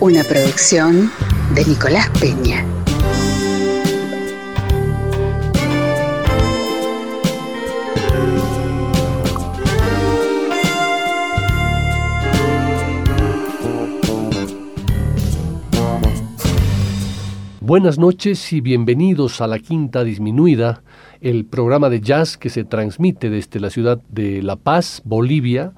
Una producción de Nicolás Peña. Buenas noches y bienvenidos a la Quinta Disminuida, el programa de jazz que se transmite desde la ciudad de La Paz, Bolivia,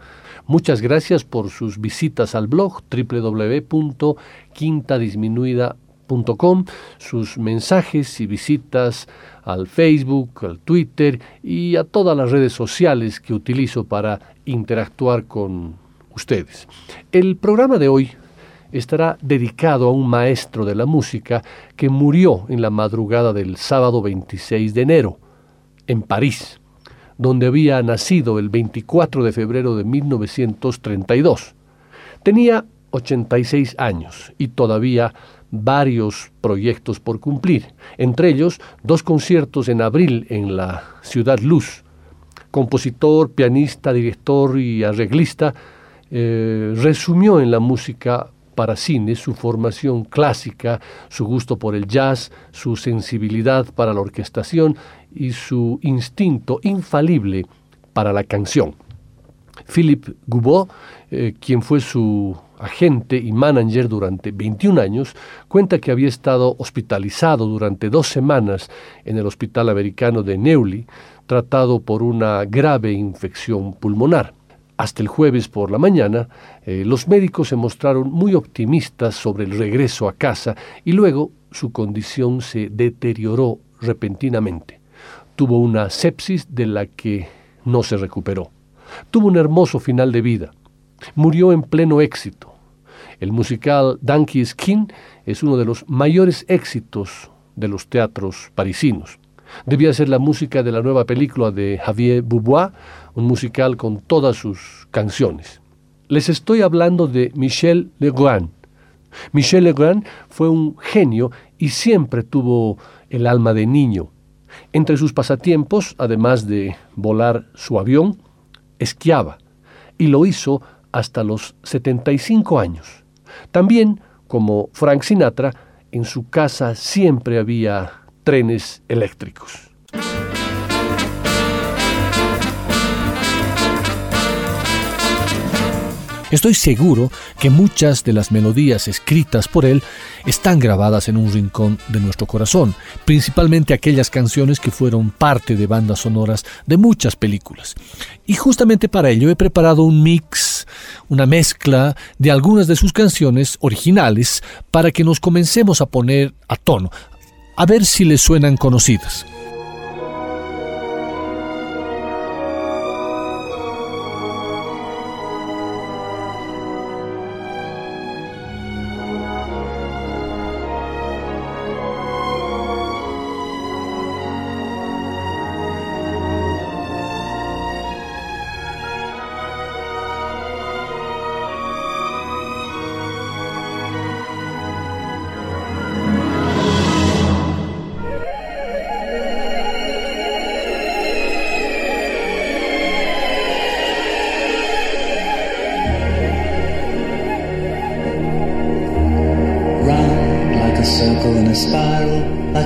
Muchas gracias por sus visitas al blog www.quintadisminuida.com, sus mensajes y visitas al Facebook, al Twitter y a todas las redes sociales que utilizo para interactuar con ustedes. El programa de hoy estará dedicado a un maestro de la música que murió en la madrugada del sábado 26 de enero en París donde había nacido el 24 de febrero de 1932. Tenía 86 años y todavía varios proyectos por cumplir, entre ellos dos conciertos en abril en la Ciudad Luz. Compositor, pianista, director y arreglista, eh, resumió en la música para cine su formación clásica, su gusto por el jazz, su sensibilidad para la orquestación y su instinto infalible para la canción. Philippe Goubot, eh, quien fue su agente y manager durante 21 años, cuenta que había estado hospitalizado durante dos semanas en el Hospital Americano de Neuilly, tratado por una grave infección pulmonar. Hasta el jueves por la mañana, eh, los médicos se mostraron muy optimistas sobre el regreso a casa y luego su condición se deterioró repentinamente. Tuvo una sepsis de la que no se recuperó. Tuvo un hermoso final de vida. Murió en pleno éxito. El musical Donkey Skin es uno de los mayores éxitos de los teatros parisinos. Debía ser la música de la nueva película de Javier Boubois, un musical con todas sus canciones. Les estoy hablando de Michel Legrand. Michel Legrand fue un genio y siempre tuvo el alma de niño. Entre sus pasatiempos, además de volar su avión, esquiaba, y lo hizo hasta los 75 años. También, como Frank Sinatra, en su casa siempre había trenes eléctricos. Estoy seguro que muchas de las melodías escritas por él están grabadas en un rincón de nuestro corazón, principalmente aquellas canciones que fueron parte de bandas sonoras de muchas películas. Y justamente para ello he preparado un mix, una mezcla de algunas de sus canciones originales para que nos comencemos a poner a tono, a ver si les suenan conocidas.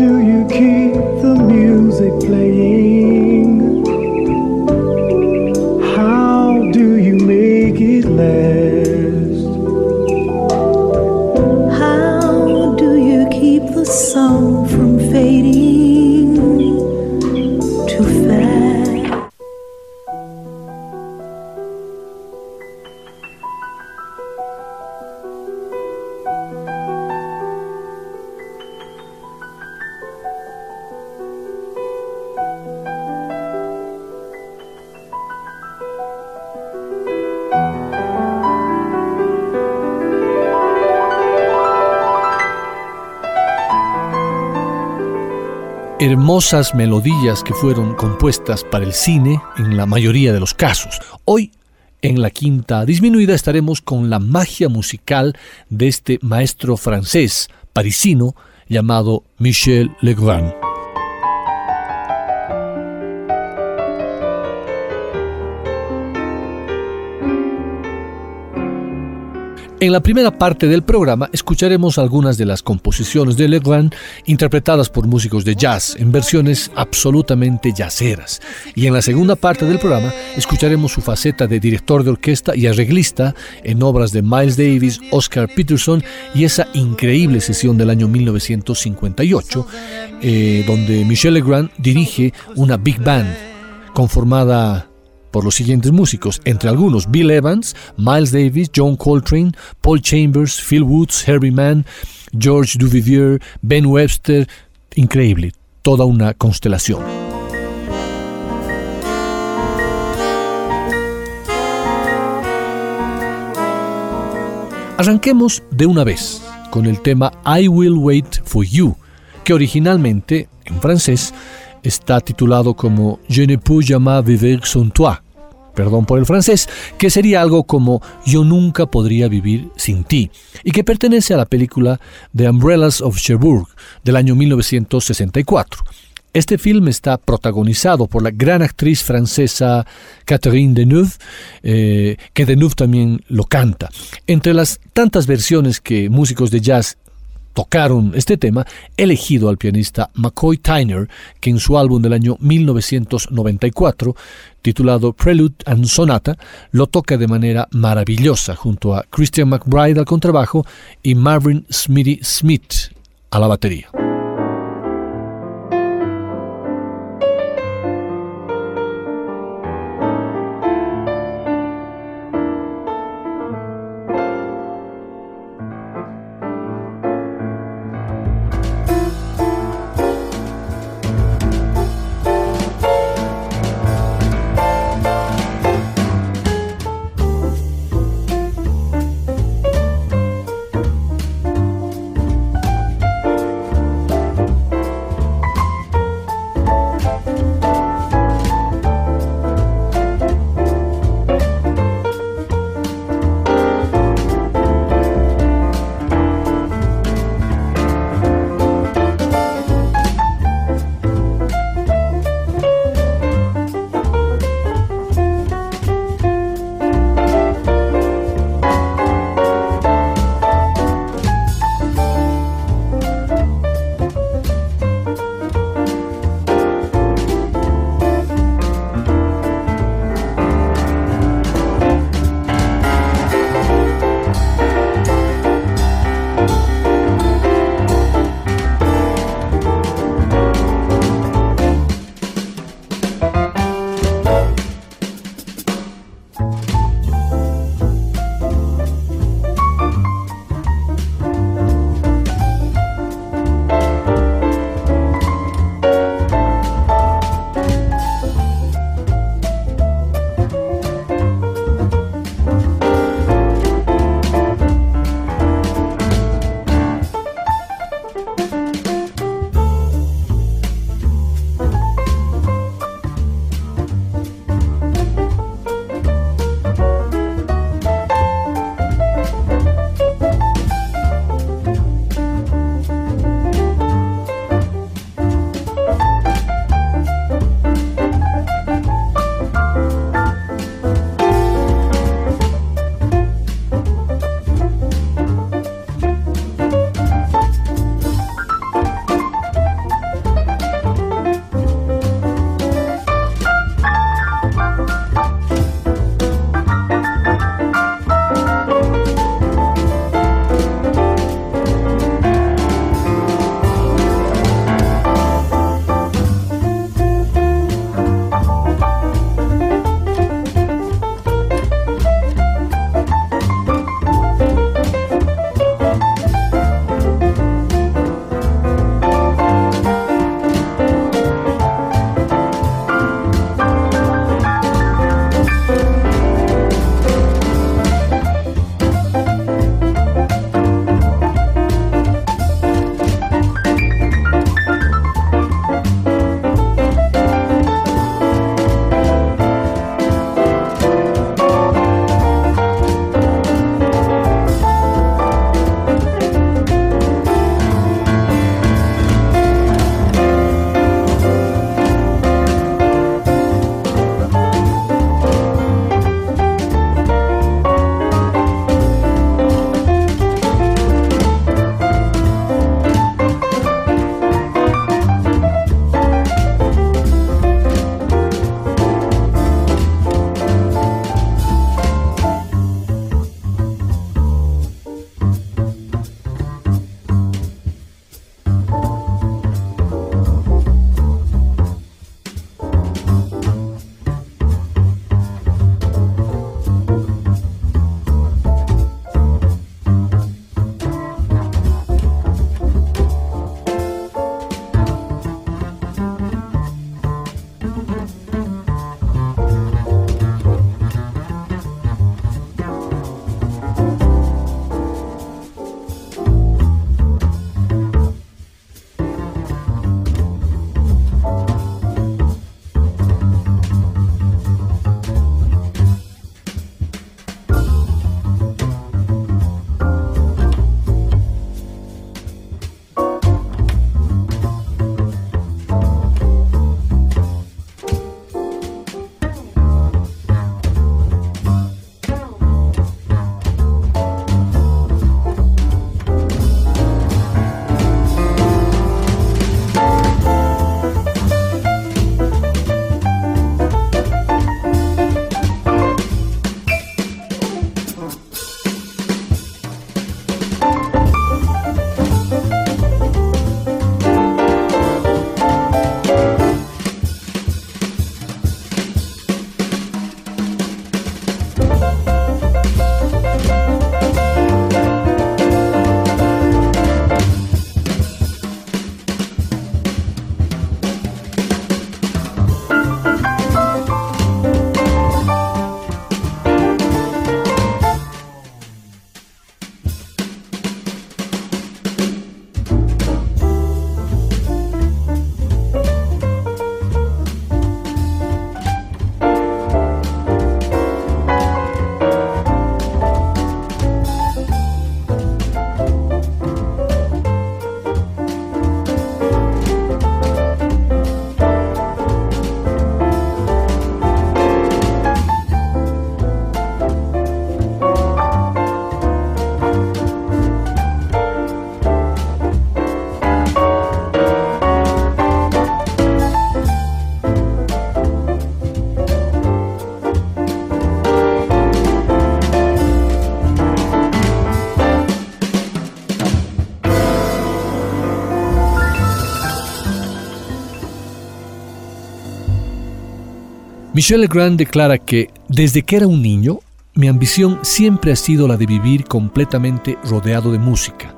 do you keep the music playing? Melodías que fueron compuestas para el cine en la mayoría de los casos. Hoy, en la quinta disminuida, estaremos con la magia musical de este maestro francés parisino llamado Michel Legrand. En la primera parte del programa escucharemos algunas de las composiciones de Legrand interpretadas por músicos de jazz en versiones absolutamente jazzeras. Y en la segunda parte del programa escucharemos su faceta de director de orquesta y arreglista en obras de Miles Davis, Oscar Peterson y esa increíble sesión del año 1958, eh, donde Michel Legrand dirige una big band conformada por los siguientes músicos, entre algunos Bill Evans, Miles Davis, John Coltrane, Paul Chambers, Phil Woods, Herbie Mann, George Duvivier, Ben Webster, increíble, toda una constelación. Arranquemos de una vez con el tema I Will Wait for You, que originalmente, en francés, está titulado como Je ne peux jamais vivre sans toi, perdón por el francés, que sería algo como Yo nunca podría vivir sin ti, y que pertenece a la película The Umbrellas of Cherbourg del año 1964. Este film está protagonizado por la gran actriz francesa Catherine Deneuve, eh, que Deneuve también lo canta. Entre las tantas versiones que músicos de jazz tocaron este tema, elegido al pianista McCoy Tyner, que en su álbum del año 1994, titulado Prelude and Sonata, lo toca de manera maravillosa junto a Christian McBride al contrabajo y Marvin Smitty Smith a la batería. Michel Legrand declara que desde que era un niño, mi ambición siempre ha sido la de vivir completamente rodeado de música.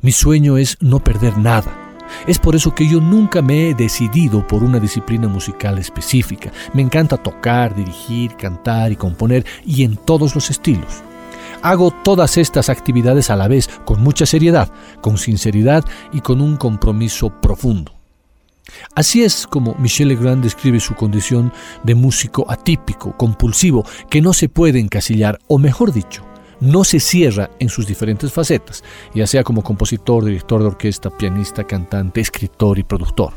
Mi sueño es no perder nada. Es por eso que yo nunca me he decidido por una disciplina musical específica. Me encanta tocar, dirigir, cantar y componer y en todos los estilos. Hago todas estas actividades a la vez con mucha seriedad, con sinceridad y con un compromiso profundo. Así es como Michel Legrand describe su condición de músico atípico, compulsivo, que no se puede encasillar, o mejor dicho, no se cierra en sus diferentes facetas, ya sea como compositor, director de orquesta, pianista, cantante, escritor y productor.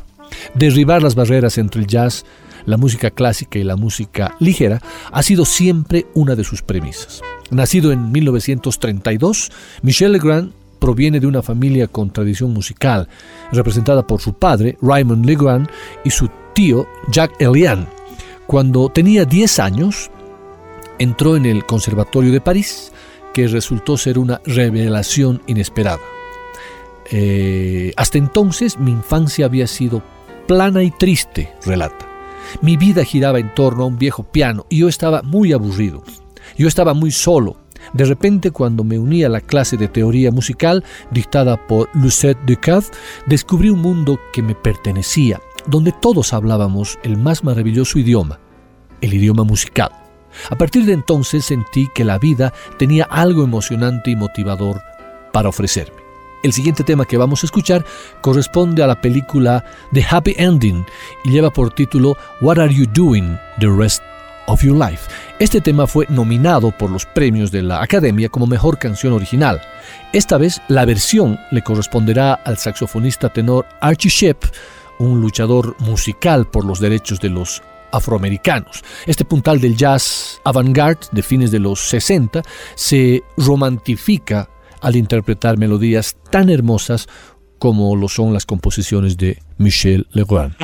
Derribar las barreras entre el jazz, la música clásica y la música ligera ha sido siempre una de sus premisas. Nacido en 1932, Michel Legrand proviene de una familia con tradición musical, representada por su padre, Raymond Legrand, y su tío, Jacques Elian. Cuando tenía 10 años, entró en el Conservatorio de París, que resultó ser una revelación inesperada. Eh, hasta entonces mi infancia había sido plana y triste, relata. Mi vida giraba en torno a un viejo piano y yo estaba muy aburrido. Yo estaba muy solo. De repente, cuando me uní a la clase de teoría musical dictada por Lucette Ducad, descubrí un mundo que me pertenecía, donde todos hablábamos el más maravilloso idioma, el idioma musical. A partir de entonces sentí que la vida tenía algo emocionante y motivador para ofrecerme. El siguiente tema que vamos a escuchar corresponde a la película The Happy Ending y lleva por título What Are You Doing the Rest of Your Life. Este tema fue nominado por los premios de la Academia como Mejor Canción Original. Esta vez la versión le corresponderá al saxofonista tenor Archie Shepp, un luchador musical por los derechos de los afroamericanos. Este puntal del jazz avant-garde de fines de los 60 se romantifica al interpretar melodías tan hermosas como lo son las composiciones de Michel Legrand.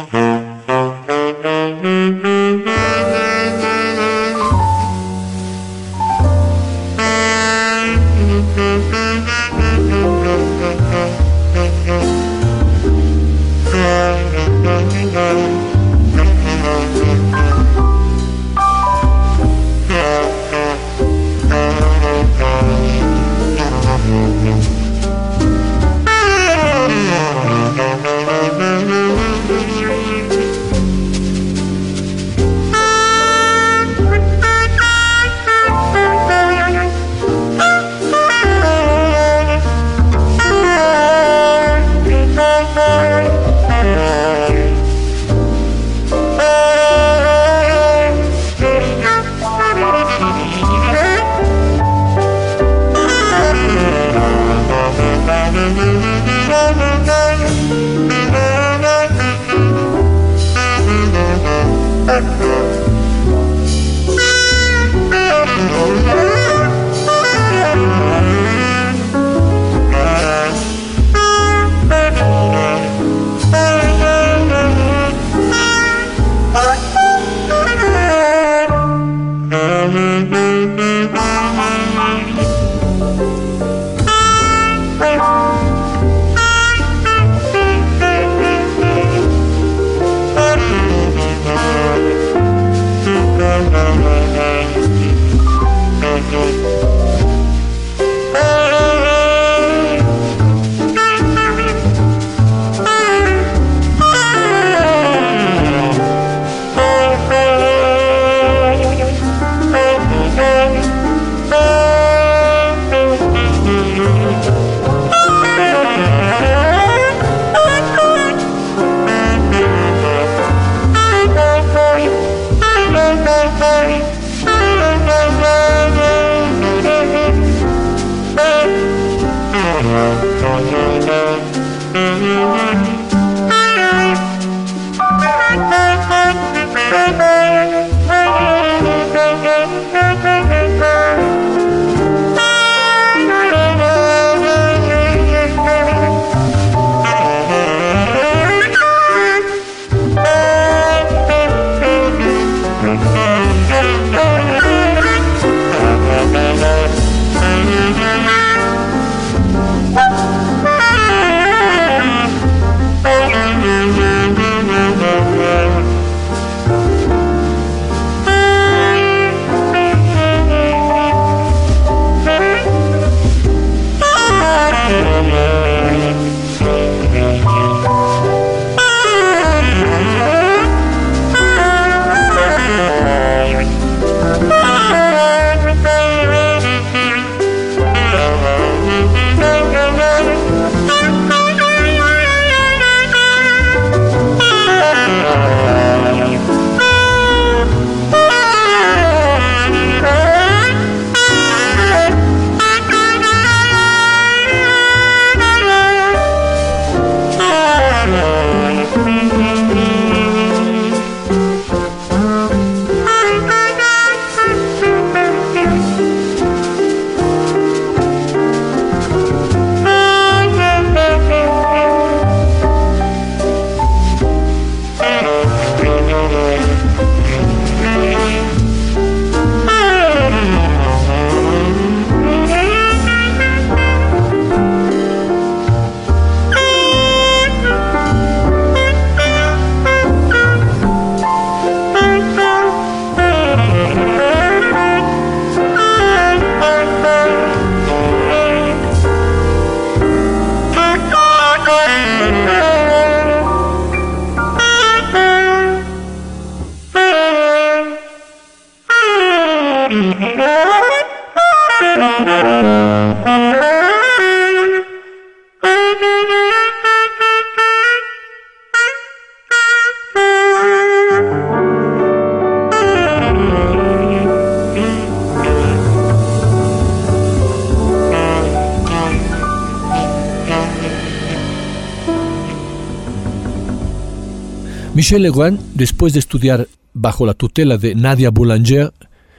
Michel Legrand, después de estudiar bajo la tutela de Nadia Boulanger,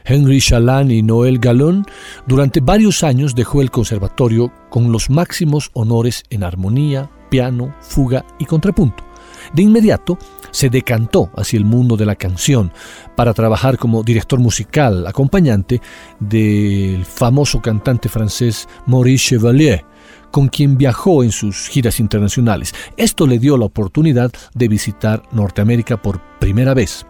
Henry Chalan y Noël Gallon, durante varios años dejó el conservatorio con los máximos honores en armonía, piano, fuga y contrapunto. De inmediato se decantó hacia el mundo de la canción para trabajar como director musical, acompañante del famoso cantante francés Maurice Chevalier, con quien viajó en sus giras internacionales. Esto le dio la oportunidad de visitar Norteamérica por primera vez.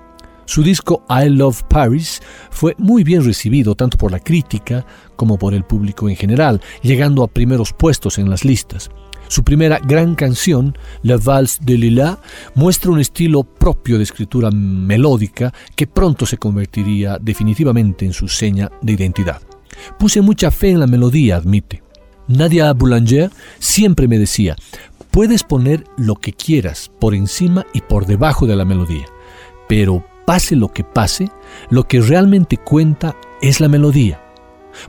Su disco I Love Paris fue muy bien recibido tanto por la crítica como por el público en general, llegando a primeros puestos en las listas. Su primera gran canción, La Valse de Lila, muestra un estilo propio de escritura melódica que pronto se convertiría definitivamente en su seña de identidad. Puse mucha fe en la melodía, admite. Nadia Boulanger siempre me decía, puedes poner lo que quieras por encima y por debajo de la melodía, pero pase lo que pase, lo que realmente cuenta es la melodía.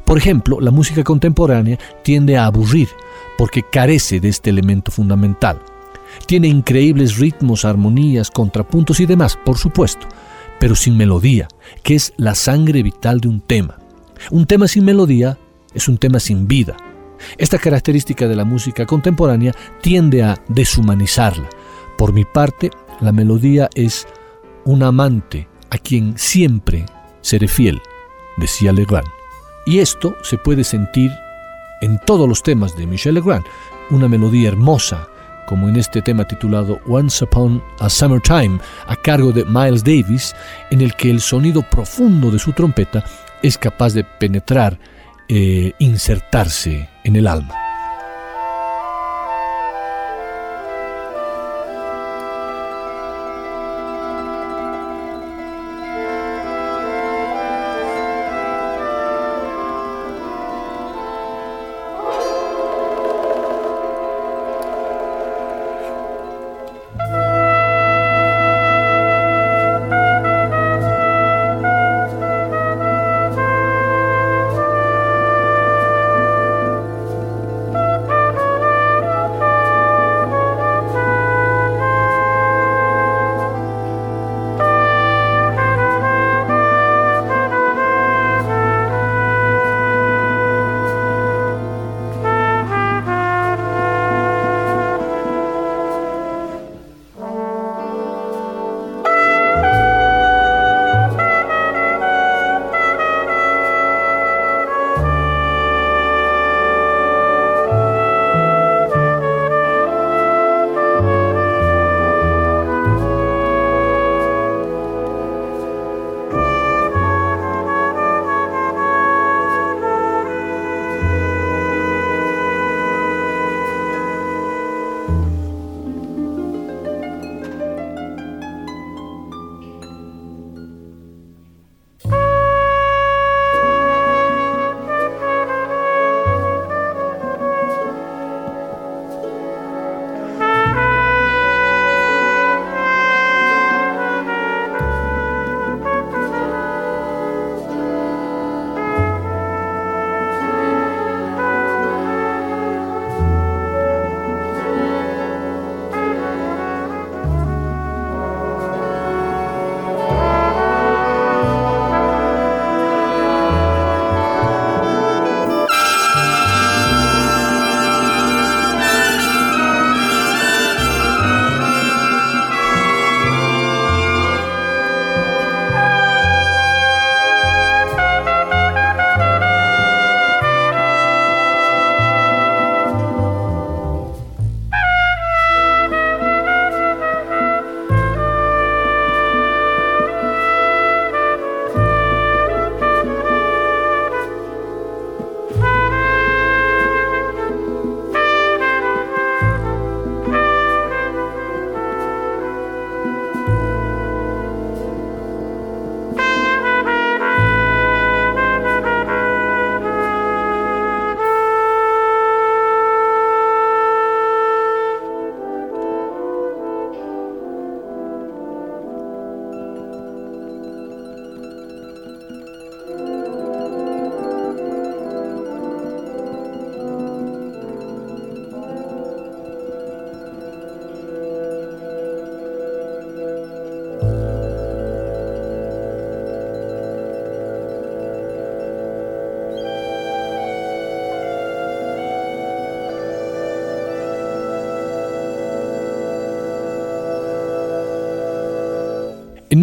Por ejemplo, la música contemporánea tiende a aburrir porque carece de este elemento fundamental. Tiene increíbles ritmos, armonías, contrapuntos y demás, por supuesto, pero sin melodía, que es la sangre vital de un tema. Un tema sin melodía es un tema sin vida. Esta característica de la música contemporánea tiende a deshumanizarla. Por mi parte, la melodía es un amante a quien siempre seré fiel, decía Legrand. Y esto se puede sentir en todos los temas de Michel Legrand, una melodía hermosa, como en este tema titulado Once Upon a Summertime, a cargo de Miles Davis, en el que el sonido profundo de su trompeta es capaz de penetrar eh, insertarse en el alma.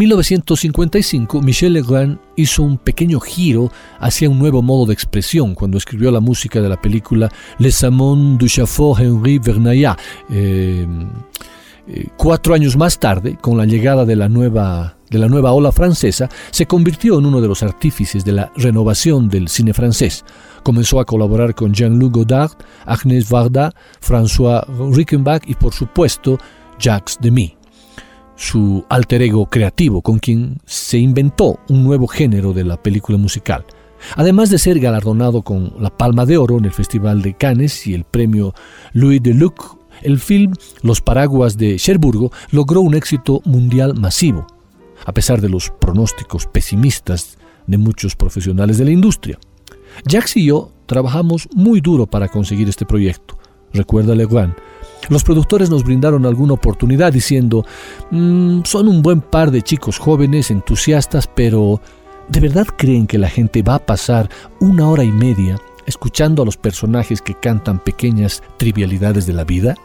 1955, Michel Legrand hizo un pequeño giro hacia un nuevo modo de expresión cuando escribió la música de la película Les Amants du Chauffeur Henri Vernayat. Eh, eh, cuatro años más tarde, con la llegada de la, nueva, de la nueva ola francesa, se convirtió en uno de los artífices de la renovación del cine francés. Comenzó a colaborar con Jean-Luc Godard, Agnès Varda, François Rickenbach y, por supuesto, Jacques Demy su alter ego creativo, con quien se inventó un nuevo género de la película musical. Además de ser galardonado con la Palma de Oro en el Festival de Cannes y el premio Louis de Luc, el film Los Paraguas de Cherburgo logró un éxito mundial masivo, a pesar de los pronósticos pesimistas de muchos profesionales de la industria. Jax y yo trabajamos muy duro para conseguir este proyecto, recuerda Leguin, los productores nos brindaron alguna oportunidad diciendo, mm, son un buen par de chicos jóvenes, entusiastas, pero ¿de verdad creen que la gente va a pasar una hora y media escuchando a los personajes que cantan pequeñas trivialidades de la vida?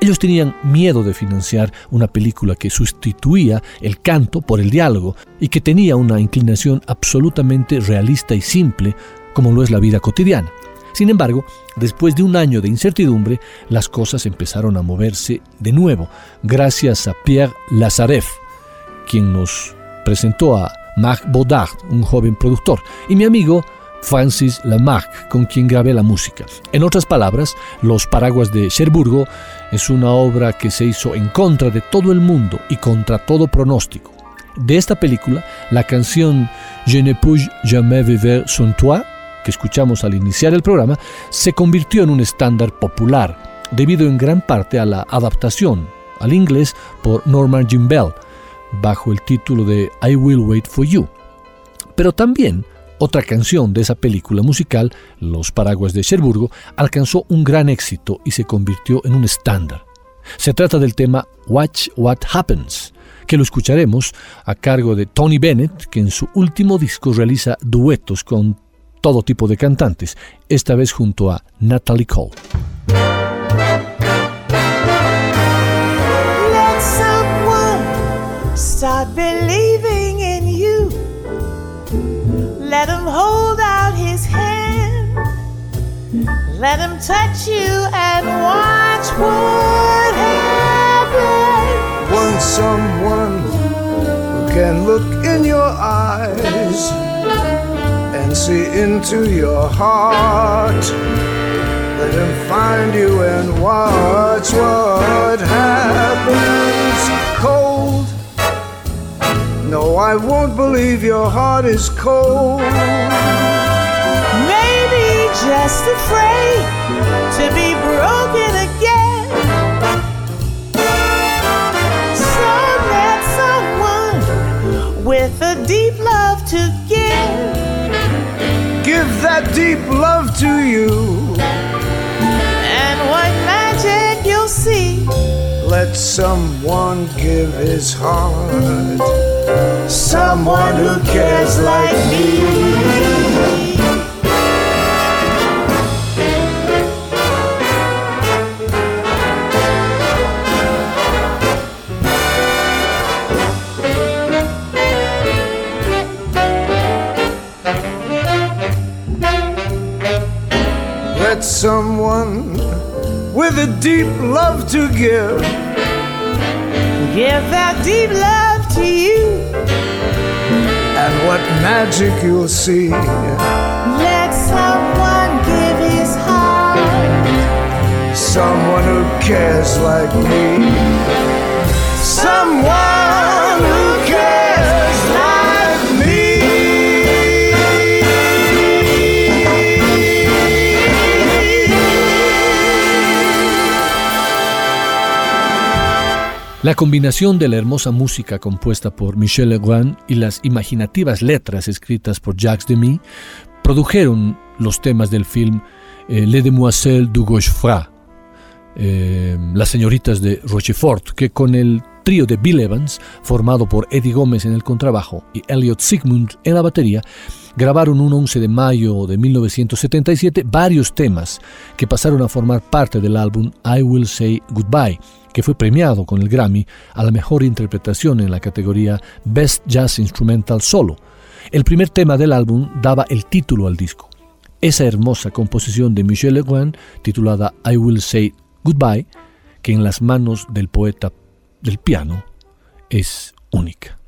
Ellos tenían miedo de financiar una película que sustituía el canto por el diálogo y que tenía una inclinación absolutamente realista y simple como lo es la vida cotidiana. Sin embargo, después de un año de incertidumbre, las cosas empezaron a moverse de nuevo, gracias a Pierre Lazareff, quien nos presentó a Marc Baudard, un joven productor, y mi amigo Francis Lamarck, con quien grabé la música. En otras palabras, Los Paraguas de Cherburgo es una obra que se hizo en contra de todo el mundo y contra todo pronóstico. De esta película, la canción Je ne puis jamais vivre sans toi que escuchamos al iniciar el programa, se convirtió en un estándar popular, debido en gran parte a la adaptación al inglés por Norman Jim Bell, bajo el título de I Will Wait for You. Pero también otra canción de esa película musical, Los Paraguas de Cherburgo, alcanzó un gran éxito y se convirtió en un estándar. Se trata del tema Watch What Happens, que lo escucharemos a cargo de Tony Bennett, que en su último disco realiza duetos con todo tipo de cantantes, esta vez junto a Natalie Cole. Let someone start believing in you. Let him hold out his hand. Let him touch you and watch what happens. Want someone who can look in your eyes see into your heart. Let him find you and watch what happens. Cold. No, I won't believe your heart is cold. Maybe just afraid to be broken again. So let someone with a deep love to give give that deep love to you. And what magic you'll see. Let someone give his heart. Someone who cares like me. Someone with a deep love to give. Give that deep love to you. And what magic you'll see. Let someone give his heart. Someone who cares like me. La combinación de la hermosa música compuesta por Michel Legrand y las imaginativas letras escritas por Jacques Demy produjeron los temas del film eh, Les Demoiselles du Gauchefra, eh, Las señoritas de Rochefort, que con el trío de Bill Evans, formado por Eddie Gómez en el contrabajo y Elliot Sigmund en la batería, grabaron un 11 de mayo de 1977 varios temas que pasaron a formar parte del álbum I Will Say Goodbye, que fue premiado con el Grammy a la mejor interpretación en la categoría Best Jazz Instrumental Solo. El primer tema del álbum daba el título al disco. Esa hermosa composición de Michel Legrand, titulada I Will Say Goodbye, que en las manos del poeta del piano es única.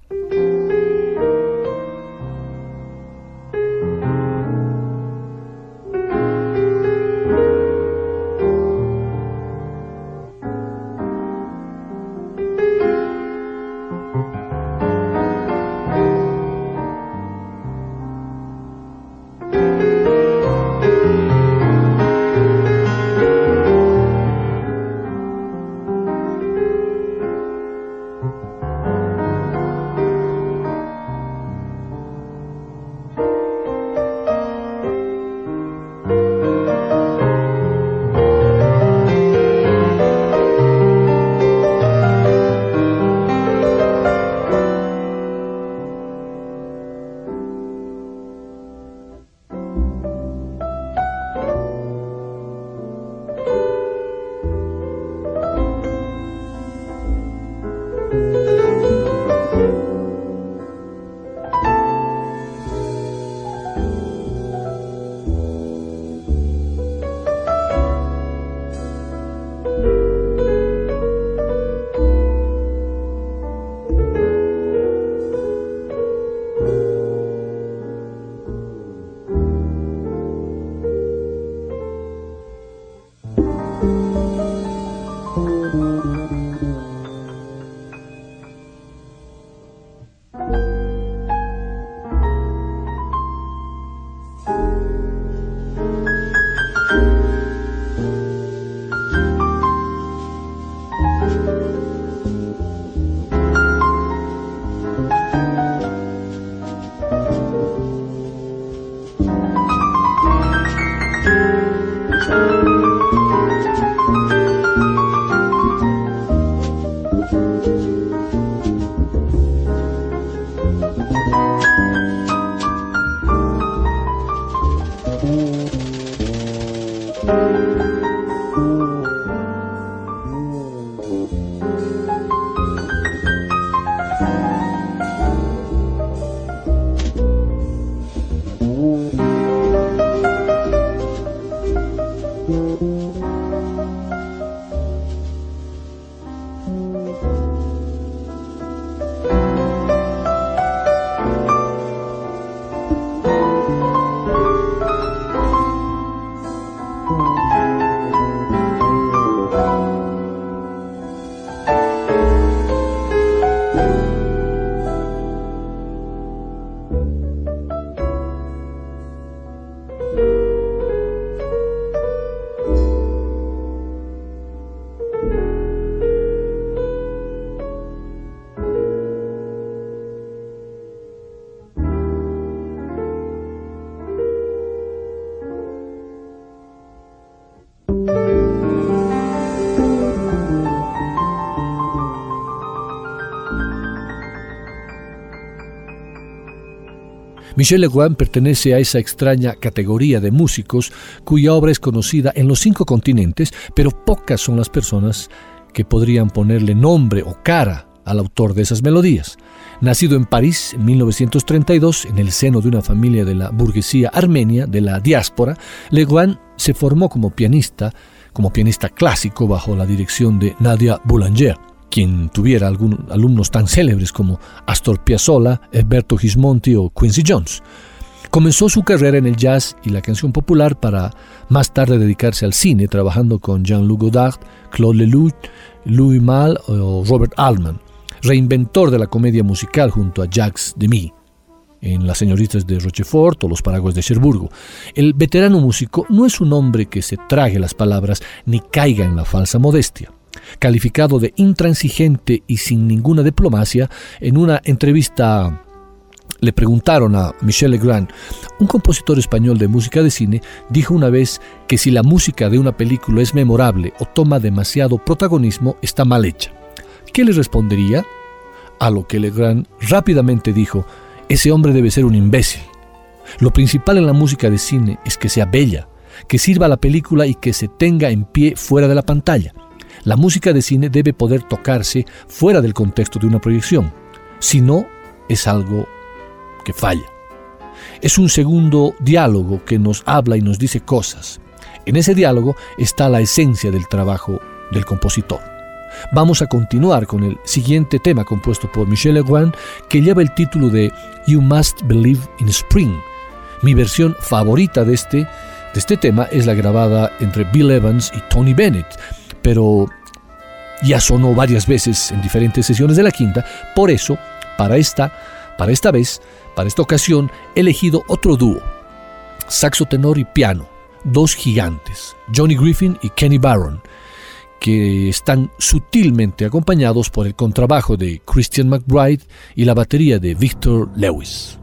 Michel Legrand pertenece a esa extraña categoría de músicos cuya obra es conocida en los cinco continentes, pero pocas son las personas que podrían ponerle nombre o cara al autor de esas melodías. Nacido en París en 1932, en el seno de una familia de la burguesía armenia de la diáspora, Legrand se formó como pianista, como pianista clásico bajo la dirección de Nadia Boulanger quien tuviera algunos alumnos tan célebres como Astor Piazzolla, Alberto Gismonti o Quincy Jones. Comenzó su carrera en el jazz y la canción popular para más tarde dedicarse al cine, trabajando con Jean-Luc Godard, Claude Lelouch, Louis Malle o Robert Altman, reinventor de la comedia musical junto a Jacques Demy en Las señoritas de Rochefort o Los paraguas de Cherburgo. El veterano músico no es un hombre que se trague las palabras ni caiga en la falsa modestia calificado de intransigente y sin ninguna diplomacia, en una entrevista le preguntaron a Michel Legrand, un compositor español de música de cine, dijo una vez que si la música de una película es memorable o toma demasiado protagonismo, está mal hecha. ¿Qué le respondería? A lo que Legrand rápidamente dijo, ese hombre debe ser un imbécil. Lo principal en la música de cine es que sea bella, que sirva a la película y que se tenga en pie fuera de la pantalla. La música de cine debe poder tocarse fuera del contexto de una proyección. Si no, es algo que falla. Es un segundo diálogo que nos habla y nos dice cosas. En ese diálogo está la esencia del trabajo del compositor. Vamos a continuar con el siguiente tema compuesto por Michel Legrand que lleva el título de You Must Believe in Spring. Mi versión favorita de este, de este tema es la grabada entre Bill Evans y Tony Bennett, pero ya sonó varias veces en diferentes sesiones de la quinta, por eso, para esta, para esta vez, para esta ocasión, he elegido otro dúo, saxo tenor y piano, dos gigantes, Johnny Griffin y Kenny Barron, que están sutilmente acompañados por el contrabajo de Christian McBride y la batería de Victor Lewis.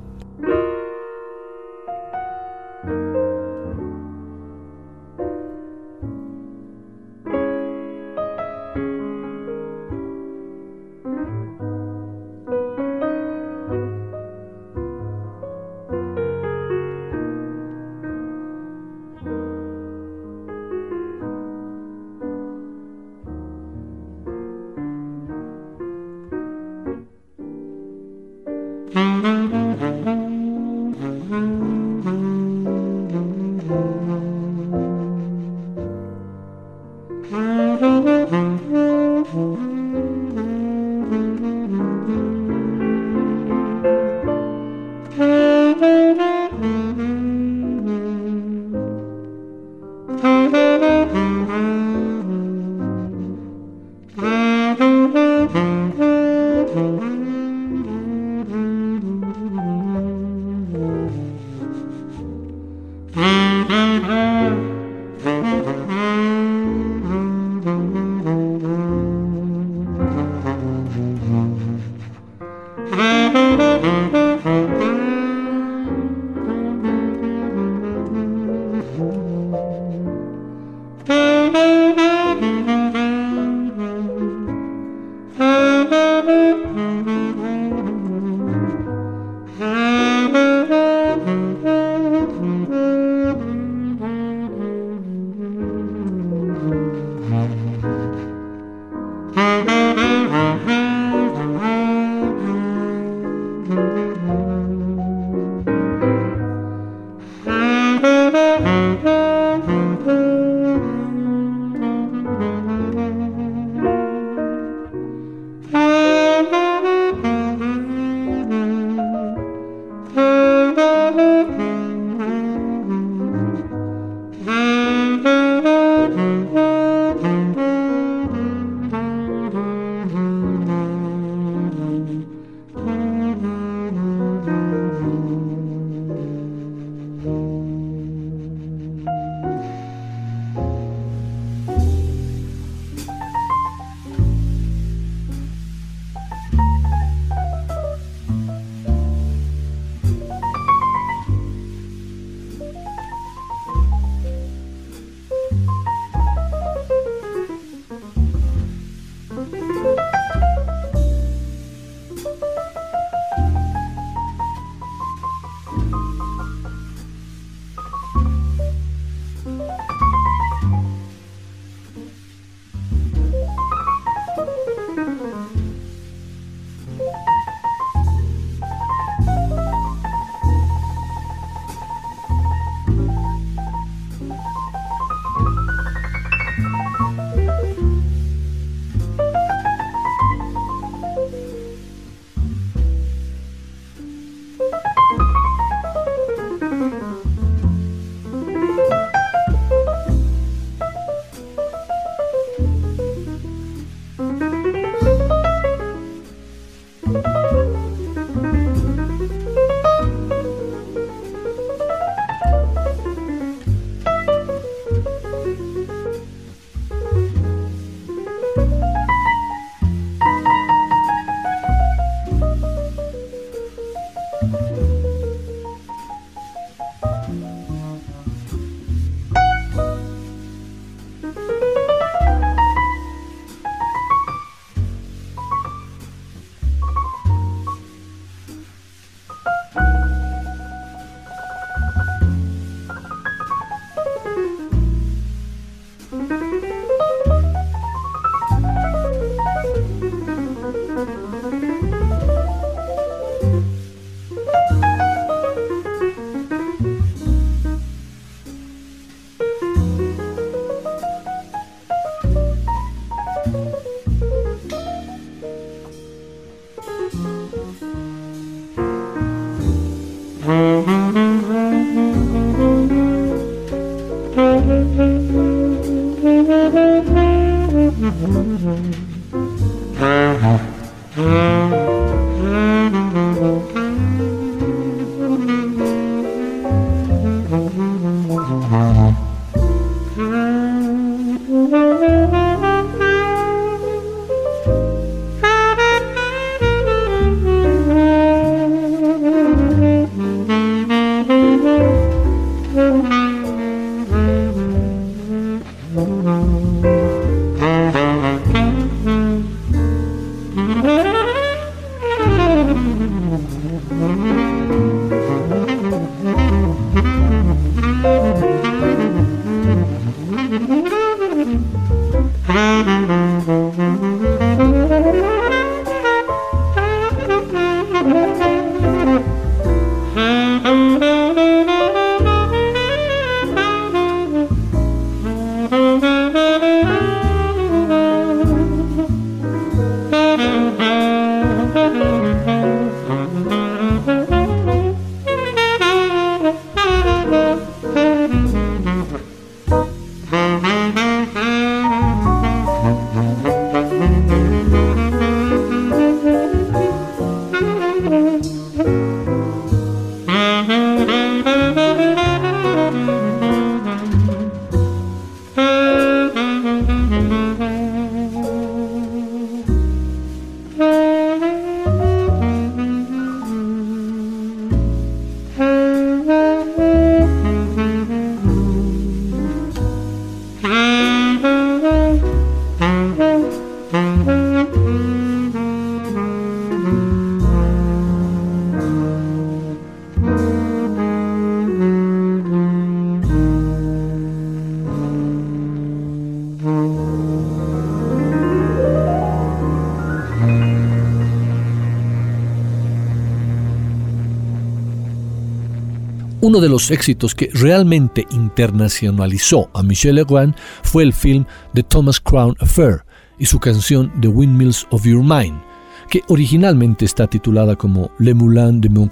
Uno de los éxitos que realmente internacionalizó a Michel Legrand fue el film The Thomas Crown Affair y su canción The Windmills of Your Mind, que originalmente está titulada como Le Moulin de mon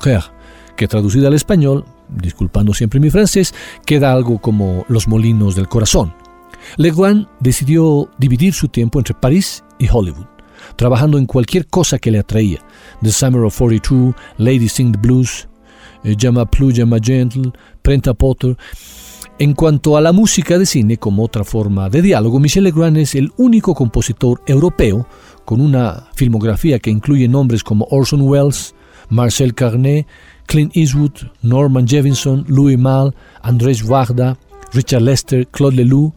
que traducida al español, disculpando siempre mi francés, queda algo como Los Molinos del Corazón. Legrand decidió dividir su tiempo entre París y Hollywood, trabajando en cualquier cosa que le atraía. The Summer of 42, Lady Sing the Blues, Llama Plus, Llama Gentle, Prenta Potter. En cuanto a la música de cine como otra forma de diálogo, Michel Legrand es el único compositor europeo con una filmografía que incluye nombres como Orson Welles, Marcel Carnet, Clint Eastwood, Norman Jefferson, Louis Malle, Andrés Wagda, Richard Lester, Claude Leloup,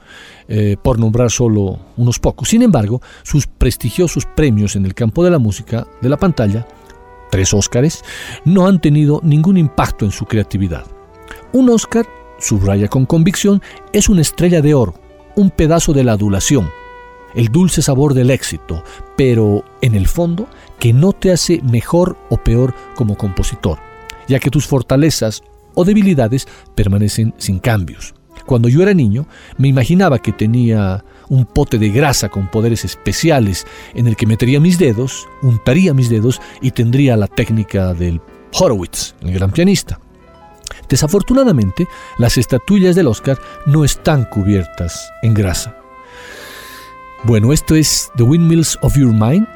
eh, por nombrar solo unos pocos. Sin embargo, sus prestigiosos premios en el campo de la música de la pantalla tres Óscares, no han tenido ningún impacto en su creatividad. Un Óscar, subraya con convicción, es una estrella de oro, un pedazo de la adulación, el dulce sabor del éxito, pero en el fondo que no te hace mejor o peor como compositor, ya que tus fortalezas o debilidades permanecen sin cambios. Cuando yo era niño, me imaginaba que tenía un pote de grasa con poderes especiales en el que metería mis dedos, untaría mis dedos y tendría la técnica del Horowitz, el gran pianista. Desafortunadamente, las estatuillas del Oscar no están cubiertas en grasa. Bueno, esto es The Windmills of Your Mind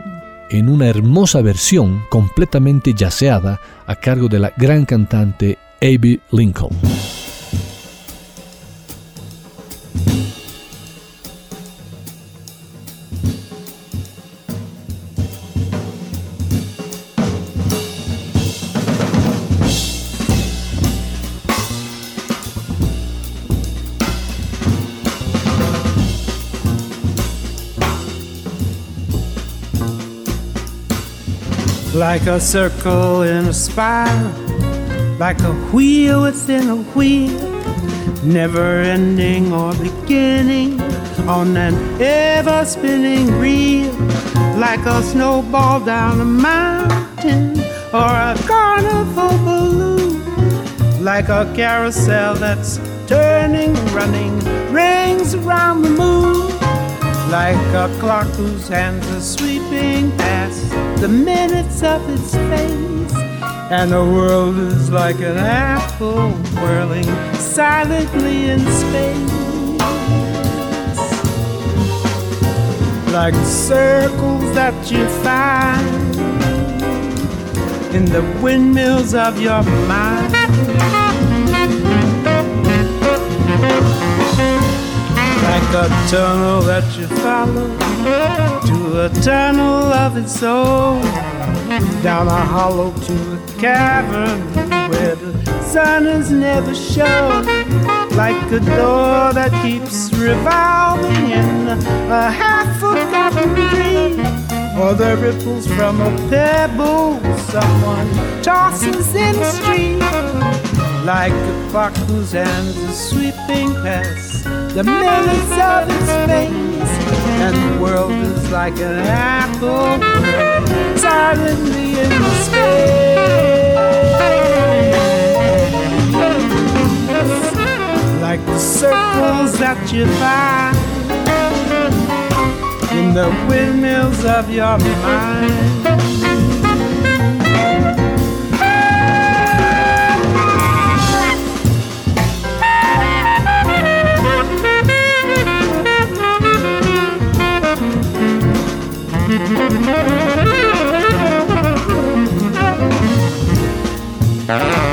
en una hermosa versión completamente yaceada a cargo de la gran cantante Abby Lincoln. Like a circle in a spiral, like a wheel within a wheel, never ending or beginning on an ever spinning reel, like a snowball down a mountain or a carnival balloon, like a carousel that's turning, running rings around the moon, like a clock whose hands are sweeping past the minutes of its face. And the world is like an apple whirling silently in space. Like circles that you find in the windmills of your mind. Like a tunnel that you follow to a tunnel of its own, down a hollow to a cavern where the sun is never shown. Like a door that keeps revolving in a half forgotten dream, or the ripples from a pebble someone tosses in the stream. Like a clock whose hands are sweeping past the minutes of its face, and the world is like an apple silently in space. Like the circles that you find in the windmills of your mind. Ah.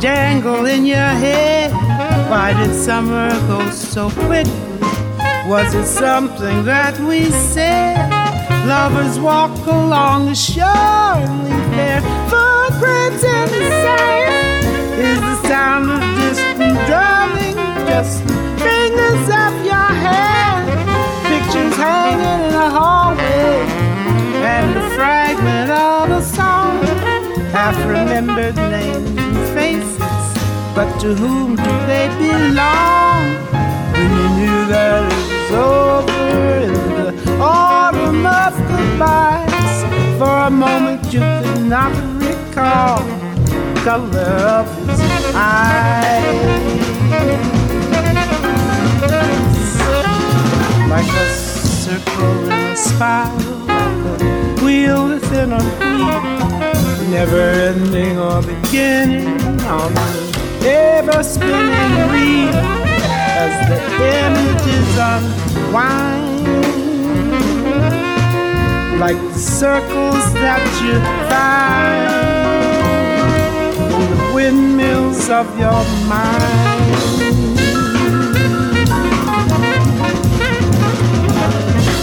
Jangle in your head. Why did summer go so quickly? Was it something that we said? Lovers walk along the shore and leave their footprints in the sand. Is the sound of distant drumming just to whom they belong? When you knew that it was over in the autumn of goodbyes, for a moment you could not recall the color of his eyes. Like a circle in a spiral, like a wheel within a wheel, never ending or beginning on the ever spinning reel as the images unwind. Like the circles that you find in the windmills of your mind.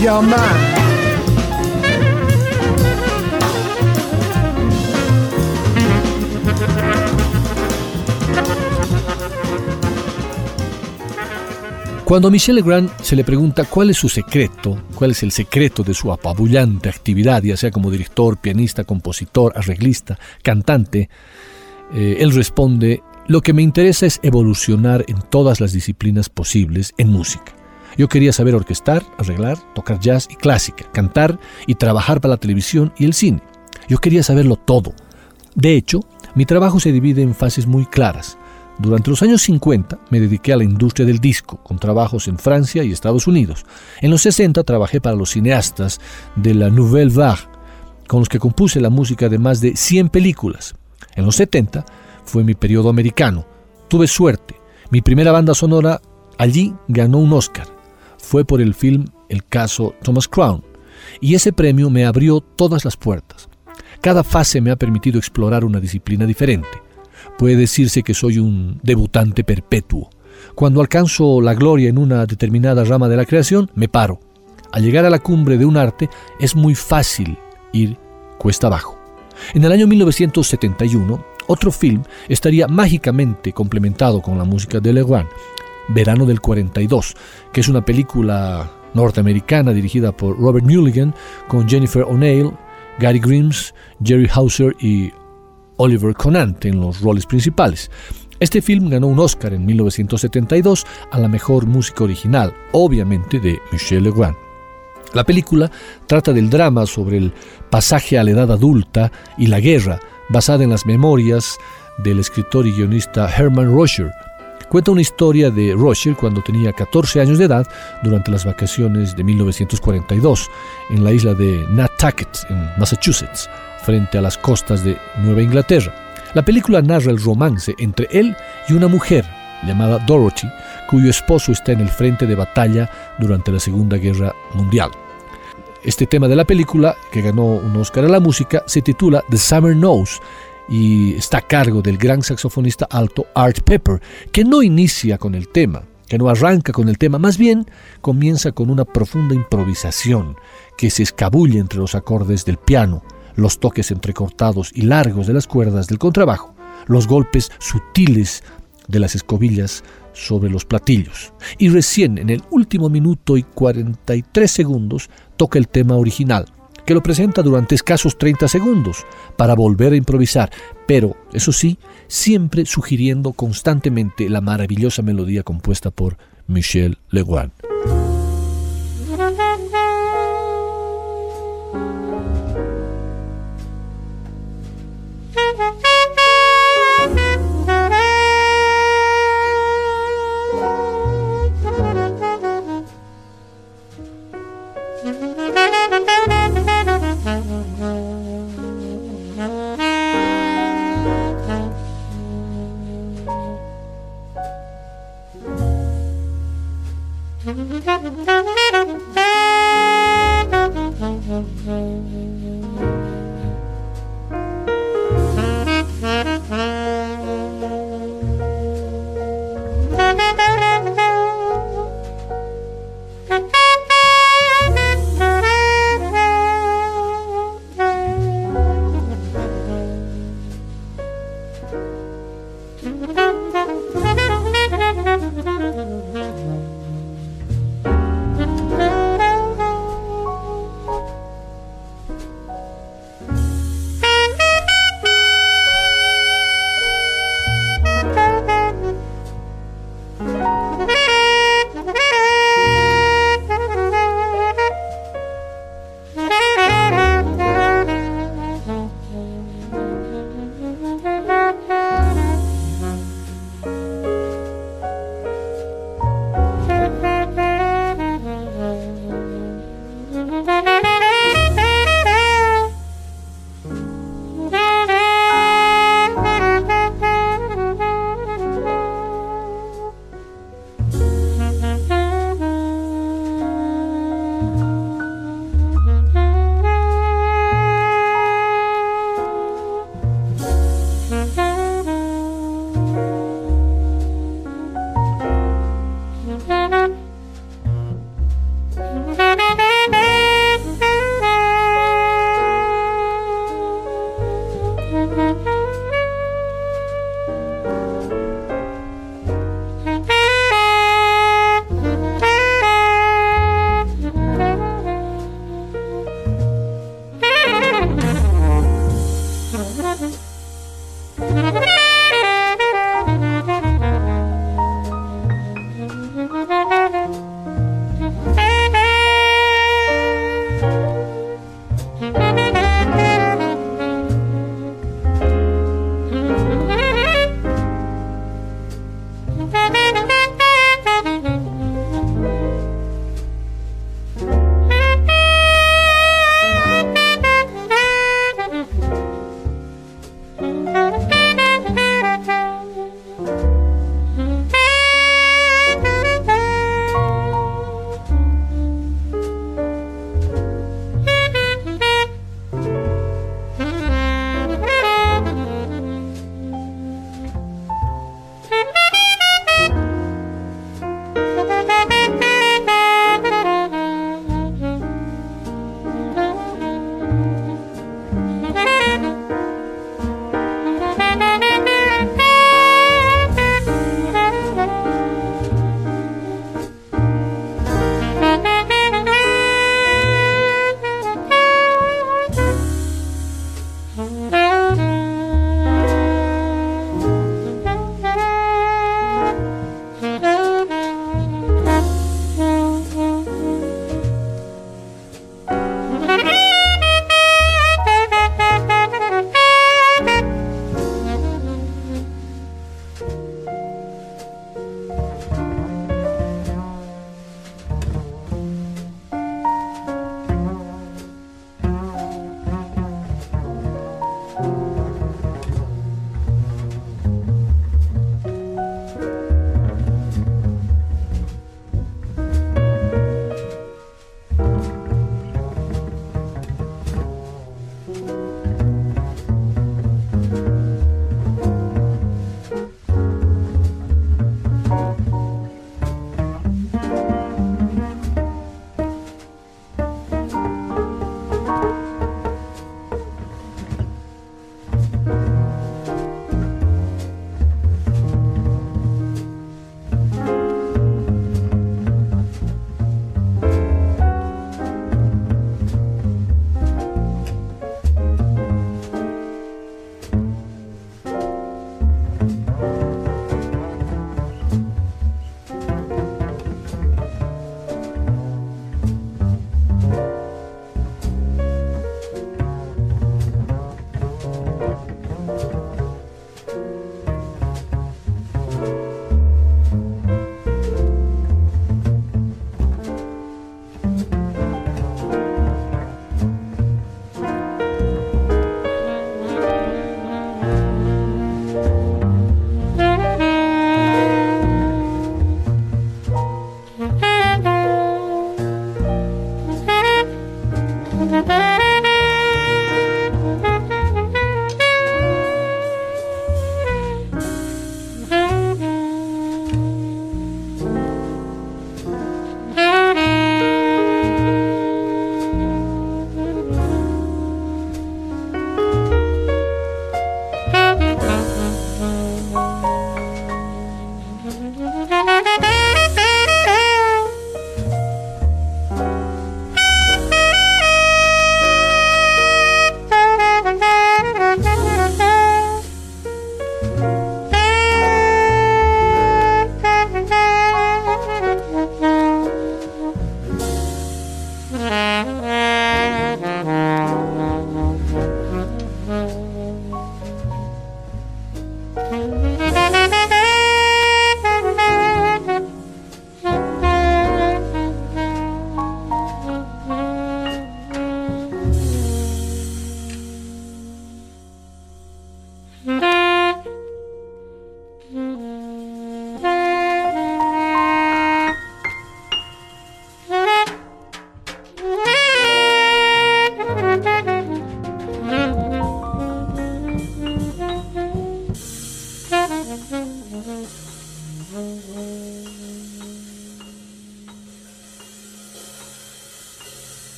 Your mind. Cuando a Michel Legrand se le pregunta cuál es su secreto, cuál es el secreto de su apabullante actividad, ya sea como director, pianista, compositor, arreglista, cantante, eh, él responde, lo que me interesa es evolucionar en todas las disciplinas posibles en música. Yo quería saber orquestar, arreglar, tocar jazz y clásica, cantar y trabajar para la televisión y el cine. Yo quería saberlo todo. De hecho, mi trabajo se divide en fases muy claras. Durante los años 50 me dediqué a la industria del disco, con trabajos en Francia y Estados Unidos. En los 60 trabajé para los cineastas de la Nouvelle Vague, con los que compuse la música de más de 100 películas. En los 70 fue mi periodo americano. Tuve suerte. Mi primera banda sonora allí ganó un Oscar. Fue por el film El caso Thomas Crown. Y ese premio me abrió todas las puertas. Cada fase me ha permitido explorar una disciplina diferente. Puede decirse que soy un debutante perpetuo. Cuando alcanzo la gloria en una determinada rama de la creación, me paro. Al llegar a la cumbre de un arte es muy fácil ir cuesta abajo. En el año 1971, otro film estaría mágicamente complementado con la música de Legrand, Verano del 42, que es una película norteamericana dirigida por Robert Mulligan con Jennifer O'Neill, Gary Grims, Jerry Hauser y Oliver Conant en los roles principales. Este film ganó un Oscar en 1972 a la mejor música original, obviamente de Michel Legrand. La película trata del drama sobre el pasaje a la edad adulta y la guerra, basada en las memorias del escritor y guionista Herman Rocher. Cuenta una historia de Rocher cuando tenía 14 años de edad durante las vacaciones de 1942 en la isla de Nantucket, en Massachusetts, frente a las costas de Nueva Inglaterra. La película narra el romance entre él y una mujer llamada Dorothy, cuyo esposo está en el frente de batalla durante la Segunda Guerra Mundial. Este tema de la película, que ganó un Oscar a la música, se titula The Summer Knows y está a cargo del gran saxofonista alto Art Pepper, que no inicia con el tema, que no arranca con el tema, más bien comienza con una profunda improvisación que se escabulle entre los acordes del piano, los toques entrecortados y largos de las cuerdas del contrabajo, los golpes sutiles de las escobillas sobre los platillos. Y recién en el último minuto y 43 segundos toca el tema original, que lo presenta durante escasos 30 segundos para volver a improvisar, pero eso sí, siempre sugiriendo constantemente la maravillosa melodía compuesta por Michel Legrand.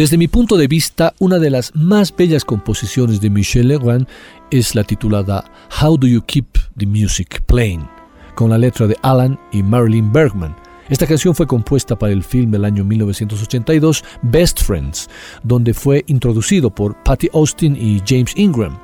Desde mi punto de vista, una de las más bellas composiciones de Michel Legrand es la titulada How Do You Keep the Music Playing, con la letra de Alan y Marilyn Bergman. Esta canción fue compuesta para el film del año 1982 Best Friends, donde fue introducido por Patty Austin y James Ingram.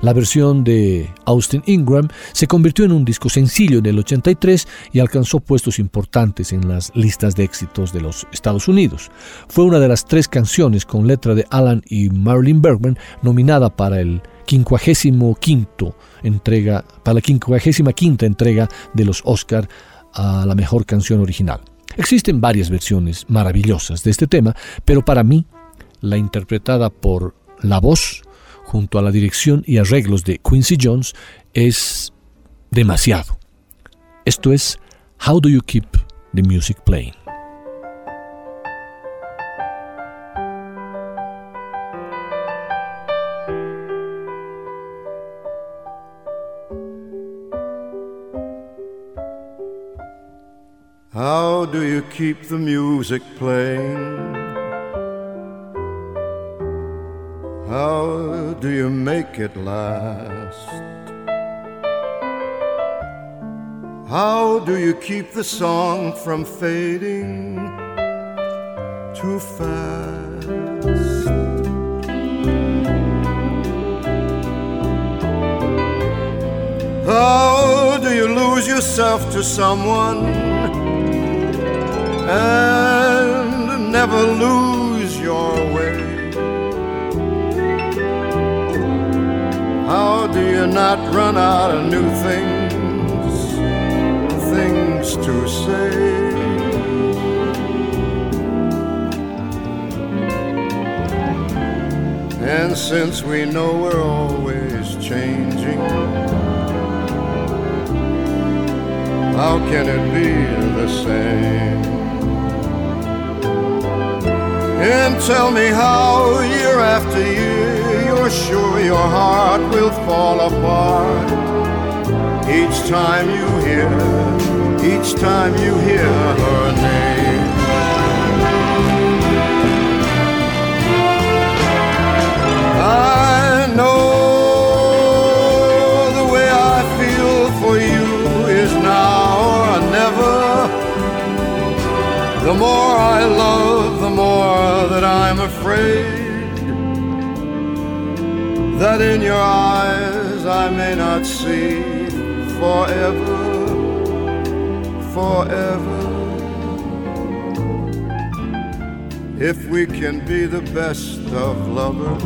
La versión de Austin Ingram se convirtió en un disco sencillo en el 83 y alcanzó puestos importantes en las listas de éxitos de los Estados Unidos. Fue una de las tres canciones con letra de Alan y Marilyn Bergman nominada para el 55 entrega para la 55 quinta entrega de los Oscar a la mejor canción original. Existen varias versiones maravillosas de este tema, pero para mí la interpretada por la voz junto a la dirección y arreglos de Quincy Jones es demasiado. Esto es How Do You Keep the Music Playing? How do you keep the music playing? How do you make it last? How do you keep the song from fading too fast? How do you lose yourself to someone and never lose your way? Do you not run out of new things, things to say? And since we know we're always changing, how can it be the same? And tell me how, year after year, sure your heart will fall apart. Each time you hear, each time you hear her name. I know the way I feel for you is now or never. The more I love, the more that I'm afraid that in your eyes I may not see forever, forever. If we can be the best of lovers,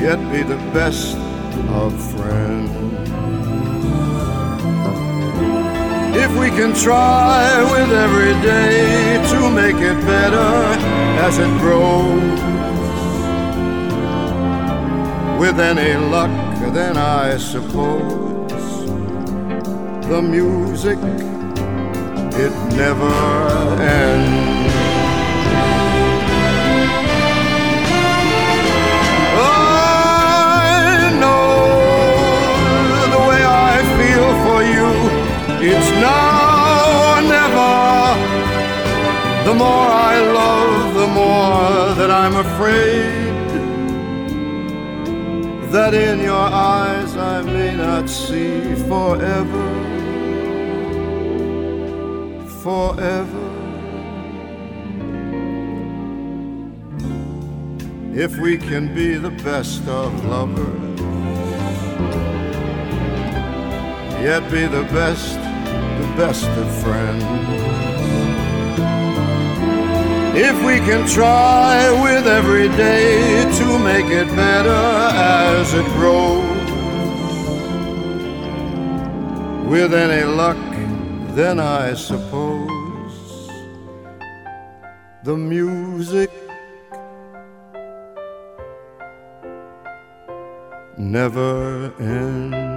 yet be the best of friends. If we can try with every day to make it better as it grows, with any luck, then I suppose the music it never ends. I know the way I feel for you. It's now or never. The more I love, the more that I'm afraid that in your eyes I may not see forever. Forever. If we can be the best of lovers yet be the best, the best of friends. If we can try with every day to make it better as it grows, with any luck, then I suppose the music never ends.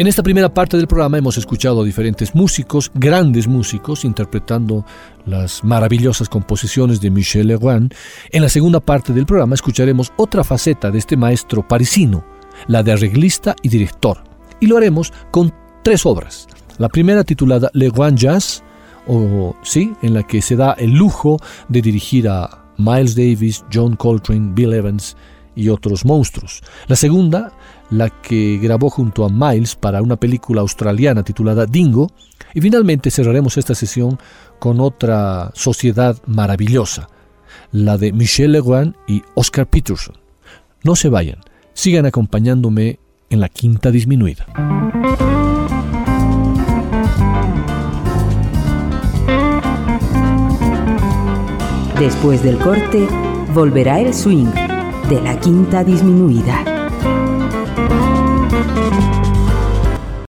En esta primera parte del programa hemos escuchado a diferentes músicos, grandes músicos, interpretando las maravillosas composiciones de Michel Legrand. En la segunda parte del programa escucharemos otra faceta de este maestro parisino, la de arreglista y director. Y lo haremos con tres obras. La primera titulada Le Grand Jazz, o sí, en la que se da el lujo de dirigir a Miles Davis, John Coltrane, Bill Evans y otros monstruos. La segunda, la que grabó junto a Miles para una película australiana titulada Dingo. Y finalmente cerraremos esta sesión con otra sociedad maravillosa, la de Michel Legrand y Oscar Peterson. No se vayan, sigan acompañándome en la quinta disminuida. Después del corte, volverá el swing de la quinta disminuida.